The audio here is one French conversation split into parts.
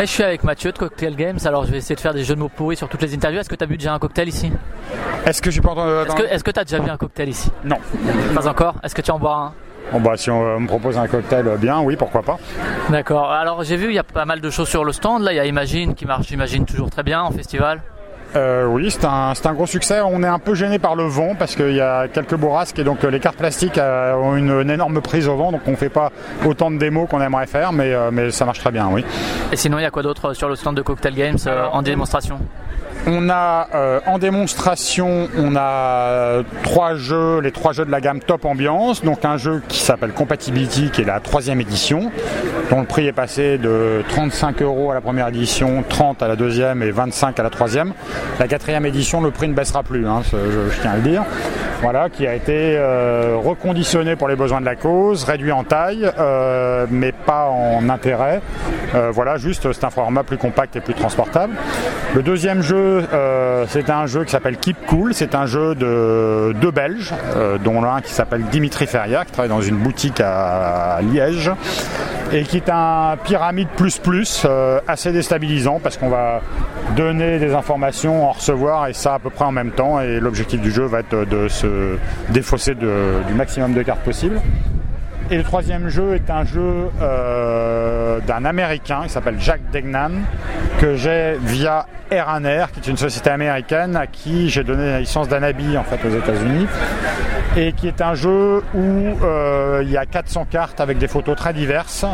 Et je suis avec Mathieu de Cocktail Games, alors je vais essayer de faire des jeux de mots pourris sur toutes les interviews. Est-ce que tu as bu déjà un cocktail ici? Est-ce que j'ai pas entendu Est-ce que est-ce que tu as déjà bu un cocktail ici? Non. Pas encore? Est-ce que tu en bois un? Bon bah si on euh, me propose un cocktail euh, bien, oui, pourquoi pas. D'accord. Alors j'ai vu, il y a pas mal de choses sur le stand. Là, il y a Imagine qui marche, j'imagine, toujours très bien en festival. Euh, oui, c'est un, c'est un gros succès. On est un peu gêné par le vent parce qu'il y a quelques bourrasques et donc euh, les cartes plastiques euh, ont une, une énorme prise au vent, donc on fait pas autant de démos qu'on aimerait faire, mais, mais ça marche très bien, oui. Et sinon, il y a quoi d'autre sur le stand de Cocktail Games en démonstration? On a euh, en démonstration, on a trois jeux, les trois jeux de la gamme Top Ambiance. Donc un jeu qui s'appelle Compatibility, qui est la troisième édition, dont le prix est passé de 35 euros à la première édition, 30 à la deuxième et 25 à la troisième. La quatrième édition, le prix ne baissera plus, hein, je, tiens à le dire. Voilà, qui a été euh, reconditionné pour les besoins de la cause, réduit en taille, euh, mais pas en intérêt. Euh, voilà, juste c'est un format plus compact et plus transportable. Le deuxième jeu, c'est un jeu qui s'appelle Keep Cool. C'est un jeu de deux Belges, dont l'un qui s'appelle Dimitri Ferrière, qui travaille dans une boutique à, Liège, et qui est un pyramide plus plus euh, assez déstabilisant parce qu'on va donner des informations, en recevoir et ça à peu près en même temps. Et l'objectif du jeu va être de, se défausser du maximum de cartes possible. Et le troisième jeu est un jeu euh, d'un Américain qui s'appelle Jack Degnan, que j'ai via R1R, qui est une société américaine à qui j'ai donné la licence d'Anabi en fait aux États-Unis, et qui est un jeu où euh, il y a 400 cartes avec des photos très diverses.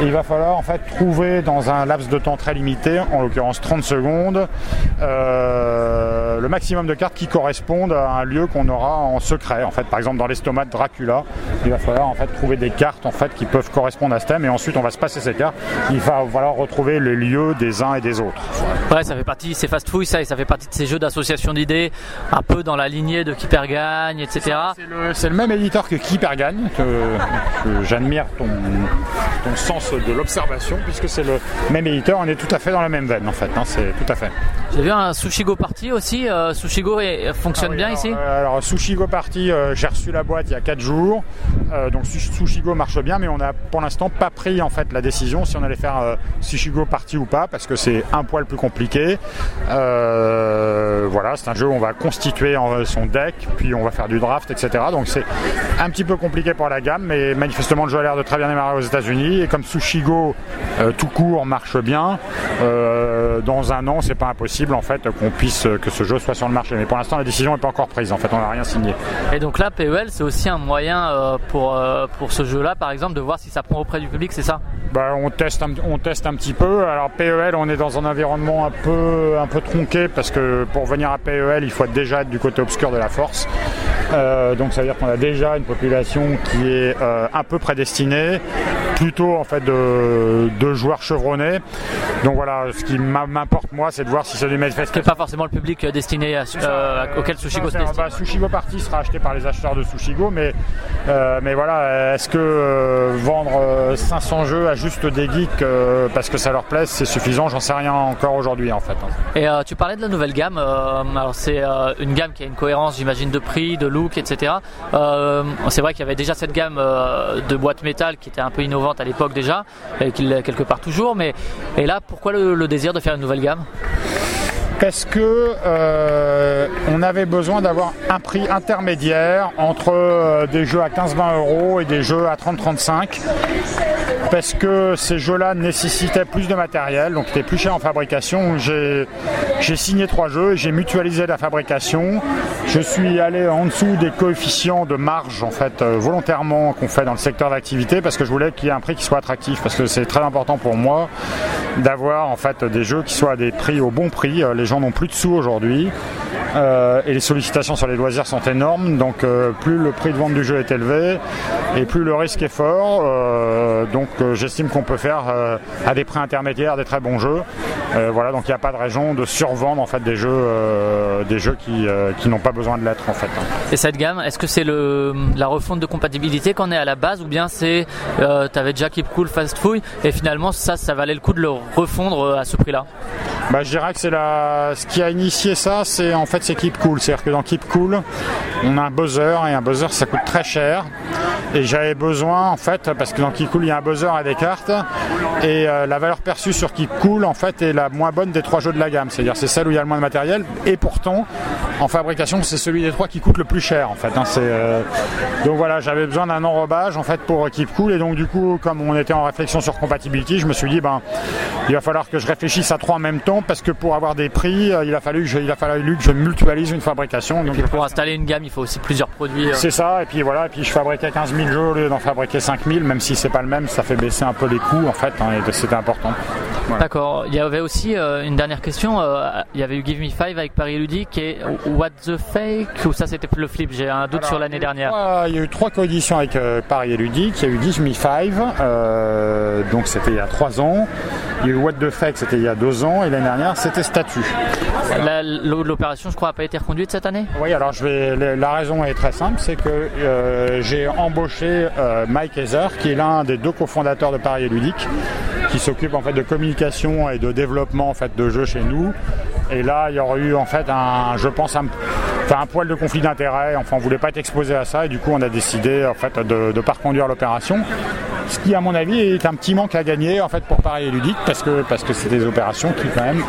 Et il va falloir en fait trouver dans un laps de temps très limité, en l'occurrence 30 secondes, euh, le maximum de cartes qui correspondent à un lieu qu'on aura en secret. En fait, par exemple dans l'estomac de Dracula, il va falloir en fait trouver des cartes en fait qui peuvent correspondre à ce thème, et ensuite on va se passer ces cartes. Il va falloir retrouver les lieux des uns et des autres. Ouais, ça fait partie, c'est fast food ça, et ça fait partie de ces jeux d'association d'idées, un peu dans la lignée de Keeper Gagne, etc. C'est le, même éditeur que Keeper Gagne, que, que j'admire ton, ton sens de l'observation, puisque c'est le même éditeur, on est tout à fait dans la même veine en fait, hein, c'est tout à fait. J'ai vu un Sushigo Party aussi. euh, Sushigo fonctionne Ah oui, bien alors, ici euh, Alors Sushigo Party, euh, j'ai reçu la boîte il y a 4 jours, donc Sush- Sushigo marche bien, mais on n'a pour l'instant pas pris en fait la décision si on allait faire Sushigo Party ou pas, parce que c'est un poil plus compliqué. Voilà, c'est un jeu où on va constituer son deck, puis on va faire du draft, etc. Donc c'est un petit peu compliqué pour la gamme, mais manifestement le jeu a l'air de très bien démarrer aux États-Unis. Et comme Sushigo euh, tout court marche bien, euh, dans un an c'est pas impossible en fait qu'on puisse que ce jeu soit sur le marché. Mais pour l'instant la décision n'est pas encore prise. En fait, on n'a rien signé. Et donc là, PEL, c'est aussi un moyen euh, pour, euh, pour ce jeu-là, par exemple, de voir si ça prend auprès du public, c'est ça? Bah, on teste un, on teste un petit peu. Alors PEL, on est dans un environnement un peu un peu tronqué parce que pour venir à PEL, il faut déjà être du côté obscur de la force. Euh, donc ça veut dire qu'on a déjà une population qui est euh, un peu prédestinée, plutôt en fait de, de joueurs chevronnés. Donc voilà, ce qui m'importe moi, c'est de voir si c'est du manifeste. C'est pas forcément le public euh, destiné à, euh, auquel Sushigo se Ça, destine. bah, Sushigo Party sera acheté par les acheteurs de Sushigo, mais, euh, mais voilà, est-ce que euh, vendre euh, 500 jeux à juste des geeks parce que ça leur plaise, c'est suffisant? J'en sais rien encore aujourd'hui en fait. hein. Et tu parlais de la nouvelle gamme. alors c'est une gamme qui a une cohérence, j'imagine, de prix, de look, etc. C'est vrai qu'il y avait déjà cette gamme de boîtes métal qui était un peu innovante à l'époque déjà, et qui l'est quelque part toujours. Mais et là, pourquoi le, le désir de faire une nouvelle gamme? Parce que euh, on avait besoin d'avoir un prix intermédiaire entre euh, des jeux à 15-20 euros et des jeux à 30-35. Parce que ces jeux-là nécessitaient plus de matériel, donc étaient plus chers en fabrication. J'ai signé trois jeux, j'ai mutualisé la fabrication. Je suis allé en dessous des coefficients de marge en fait euh, volontairement qu'on fait dans le secteur d'activité parce que je voulais qu'il y ait un prix qui soit attractif parce que c'est très important pour moi d'avoir en fait des jeux qui soient à des prix au bon prix. Euh, Les gens n'ont plus de sous aujourd'hui. Et les sollicitations sur les loisirs sont énormes. Donc plus le prix de vente du jeu est élevé et plus le risque est fort. donc j'estime qu'on peut faire à des prix intermédiaires des très bons jeux. voilà, donc il n'y a pas de raison de survendre en fait des jeux, des jeux qui, qui n'ont pas besoin de l'être en fait. Et cette gamme, est-ce que c'est la refonte de compatibilité qu'on est à la base ou bien c'est tu avais déjà Keep Cool Fast Food et finalement ça ça valait le coup de le refondre à ce prix-là? Bah, je dirais que c'est la... ce qui a initié ça, c'est en fait c'est Keep Cool. C'est-à-dire que dans Keep Cool, on a un buzzer et un buzzer ça coûte très cher. Et j'avais besoin en fait, parce que dans Keep Cool il y a un buzzer et des cartes, et euh, la valeur perçue sur Keep Cool en fait est la moins bonne des trois jeux de la gamme. C'est-à-dire c'est celle où il y a le moins de matériel, et pourtant en fabrication c'est celui des trois qui coûte le plus cher en fait. Hein. Euh, donc voilà, j'avais besoin d'un enrobage en fait pour Keep Cool, et donc du coup comme on était en réflexion sur compatibility, je me suis dit ben il va falloir que je réfléchisse à trois en même temps parce que pour avoir des prix, euh, il a fallu que je, il a fallu que je mutualise une fabrication. Donc pour installer une gamme, il faut aussi plusieurs produits. Euh. C'est ça, et puis voilà, et puis je fabriquais 15 000 jeux au lieu d'en fabriquer 5 000, même si c'est pas le même, ça fait baisser un peu les coûts en fait, hein, et c'était important. D'accord. Il y avait aussi euh, une dernière question. il y avait eu Give Me Five avec Paris Ludique et What the Fake ou ça c'était le flip. J'ai un doute sur l'année dernière. il y a eu trois coéditions avec Paris Ludique. Il y a eu Give Me Five, donc c'était il y a 3 ans. Il y a eu What the Fake, c'était il y a 2 ans, et l'année dernière, c'était statut. L'opération, je crois, n'a pas été reconduite cette année? Oui, alors je vais, la raison est très simple, c'est que euh, j'ai embauché euh, Mike Heather, qui est l'un des deux cofondateurs de Paris et Ludique, qui s'occupe en fait de communication et de développement en fait de jeux chez nous. Et là, il y aurait eu en fait un, je pense, un, un poil de conflit d'intérêts. Enfin, on voulait pas être exposé à ça et du coup, on a décidé en fait de ne pas reconduire l'opération. Ce qui, à mon avis, est un petit manque à gagner en fait pour Paris et Ludique parce que parce que c'est des opérations qui quand même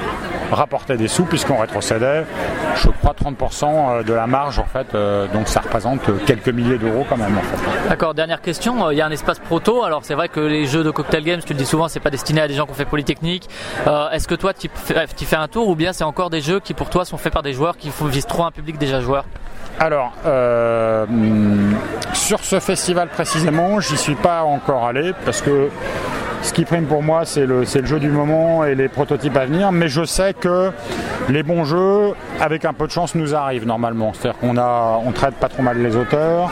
rapportaient des sous puisqu'on rétrocédait, je crois, 30% euh, de la marge en fait. Euh, donc ça représente quelques milliers d'euros quand même. D'accord. Dernière question. Euh, il y a un espace proto. Alors c'est vrai que les jeux de cocktail games, tu le dis souvent, c'est pas destiné à des gens qui ont fait polytechnique. Est-ce que toi, tu fais un tour ou bien c'est encore des jeux qui pour toi sont faits par des joueurs qui visent trop un public déjà joueur? Alors, euh, sur ce festival précisément, j'y suis pas encore allé parce que ce qui prime pour moi, c'est le, le, jeu du moment et les prototypes à venir. Mais je sais que les bons jeux, avec un peu de chance, nous arrivent normalement. C'est-à-dire qu'on on traite pas trop mal les auteurs.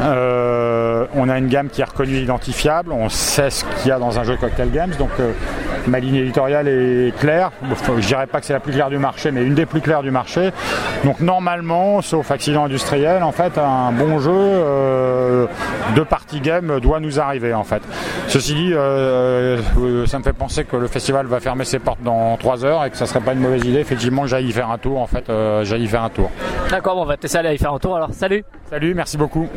Euh, on a une gamme qui est reconnue identifiable. On sait ce qu'il y a dans un jeu Cocktail Games. Donc, euh, ma ligne éditoriale est claire. Je dirais pas que c'est la plus claire du marché, mais une des plus claires du marché. Donc normalement, sauf accident industriel, en fait, un bon jeu euh, de party game doit nous arriver en fait. Ceci dit, euh, ça me fait penser que le festival va fermer ses portes dans 3 heures et que ça serait pas une mauvaise idée effectivement j'aille y faire un tour en fait, j'aille y faire un tour. D'accord, bon, on va t'essayer aller y faire un tour alors. Salut. Salut, merci beaucoup.